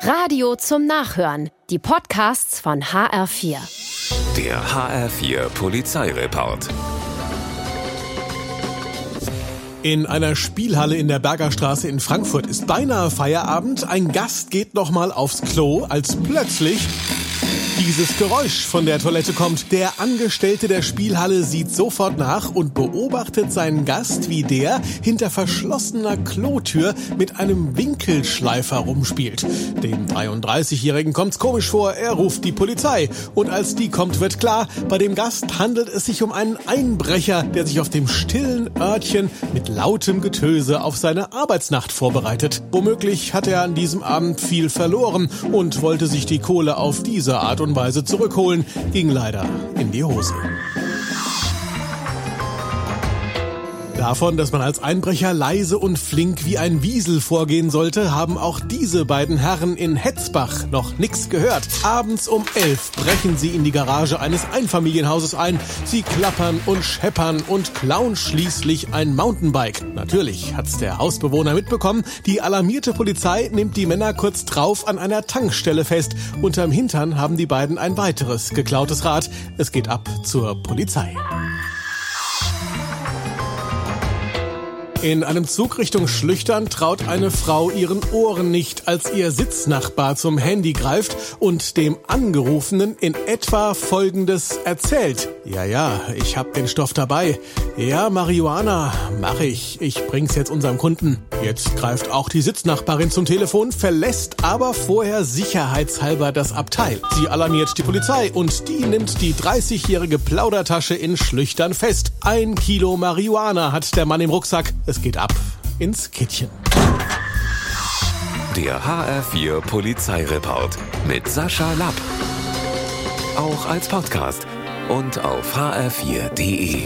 Radio zum Nachhören. Die Podcasts von HR4. Der HR4 Polizeireport. In einer Spielhalle in der Bergerstraße in Frankfurt ist beinahe Feierabend. Ein Gast geht noch mal aufs Klo, als plötzlich dieses Geräusch von der Toilette kommt. Der Angestellte der Spielhalle sieht sofort nach und beobachtet seinen Gast, wie der hinter verschlossener Klotür mit einem Winkelschleifer rumspielt. Dem 33-Jährigen kommt's komisch vor, er ruft die Polizei. Und als die kommt, wird klar, bei dem Gast handelt es sich um einen Einbrecher, der sich auf dem stillen Örtchen mit lautem Getöse auf seine Arbeitsnacht vorbereitet. Womöglich hat er an diesem Abend viel verloren und wollte sich die Kohle auf diese Art und Weise zurückholen, ging leider in die Hose. Davon, dass man als Einbrecher leise und flink wie ein Wiesel vorgehen sollte, haben auch diese beiden Herren in Hetzbach noch nix gehört. Abends um elf brechen sie in die Garage eines Einfamilienhauses ein. Sie klappern und scheppern und klauen schließlich ein Mountainbike. Natürlich hat's der Hausbewohner mitbekommen. Die alarmierte Polizei nimmt die Männer kurz drauf an einer Tankstelle fest. Unterm Hintern haben die beiden ein weiteres geklautes Rad. Es geht ab zur Polizei. In einem Zug Richtung Schlüchtern traut eine Frau ihren Ohren nicht, als ihr Sitznachbar zum Handy greift und dem Angerufenen in etwa Folgendes erzählt. Ja, ja, ich hab den Stoff dabei. Ja, Marihuana, mach ich. Ich bring's jetzt unserem Kunden. Jetzt greift auch die Sitznachbarin zum Telefon, verlässt aber vorher sicherheitshalber das Abteil. Sie alarmiert die Polizei und die nimmt die 30-jährige Plaudertasche in Schlüchtern fest. Ein Kilo Marihuana hat der Mann im Rucksack. Es geht ab ins Kittchen. Der HR4 Polizeireport mit Sascha Lapp. Auch als Podcast und auf hr4.de.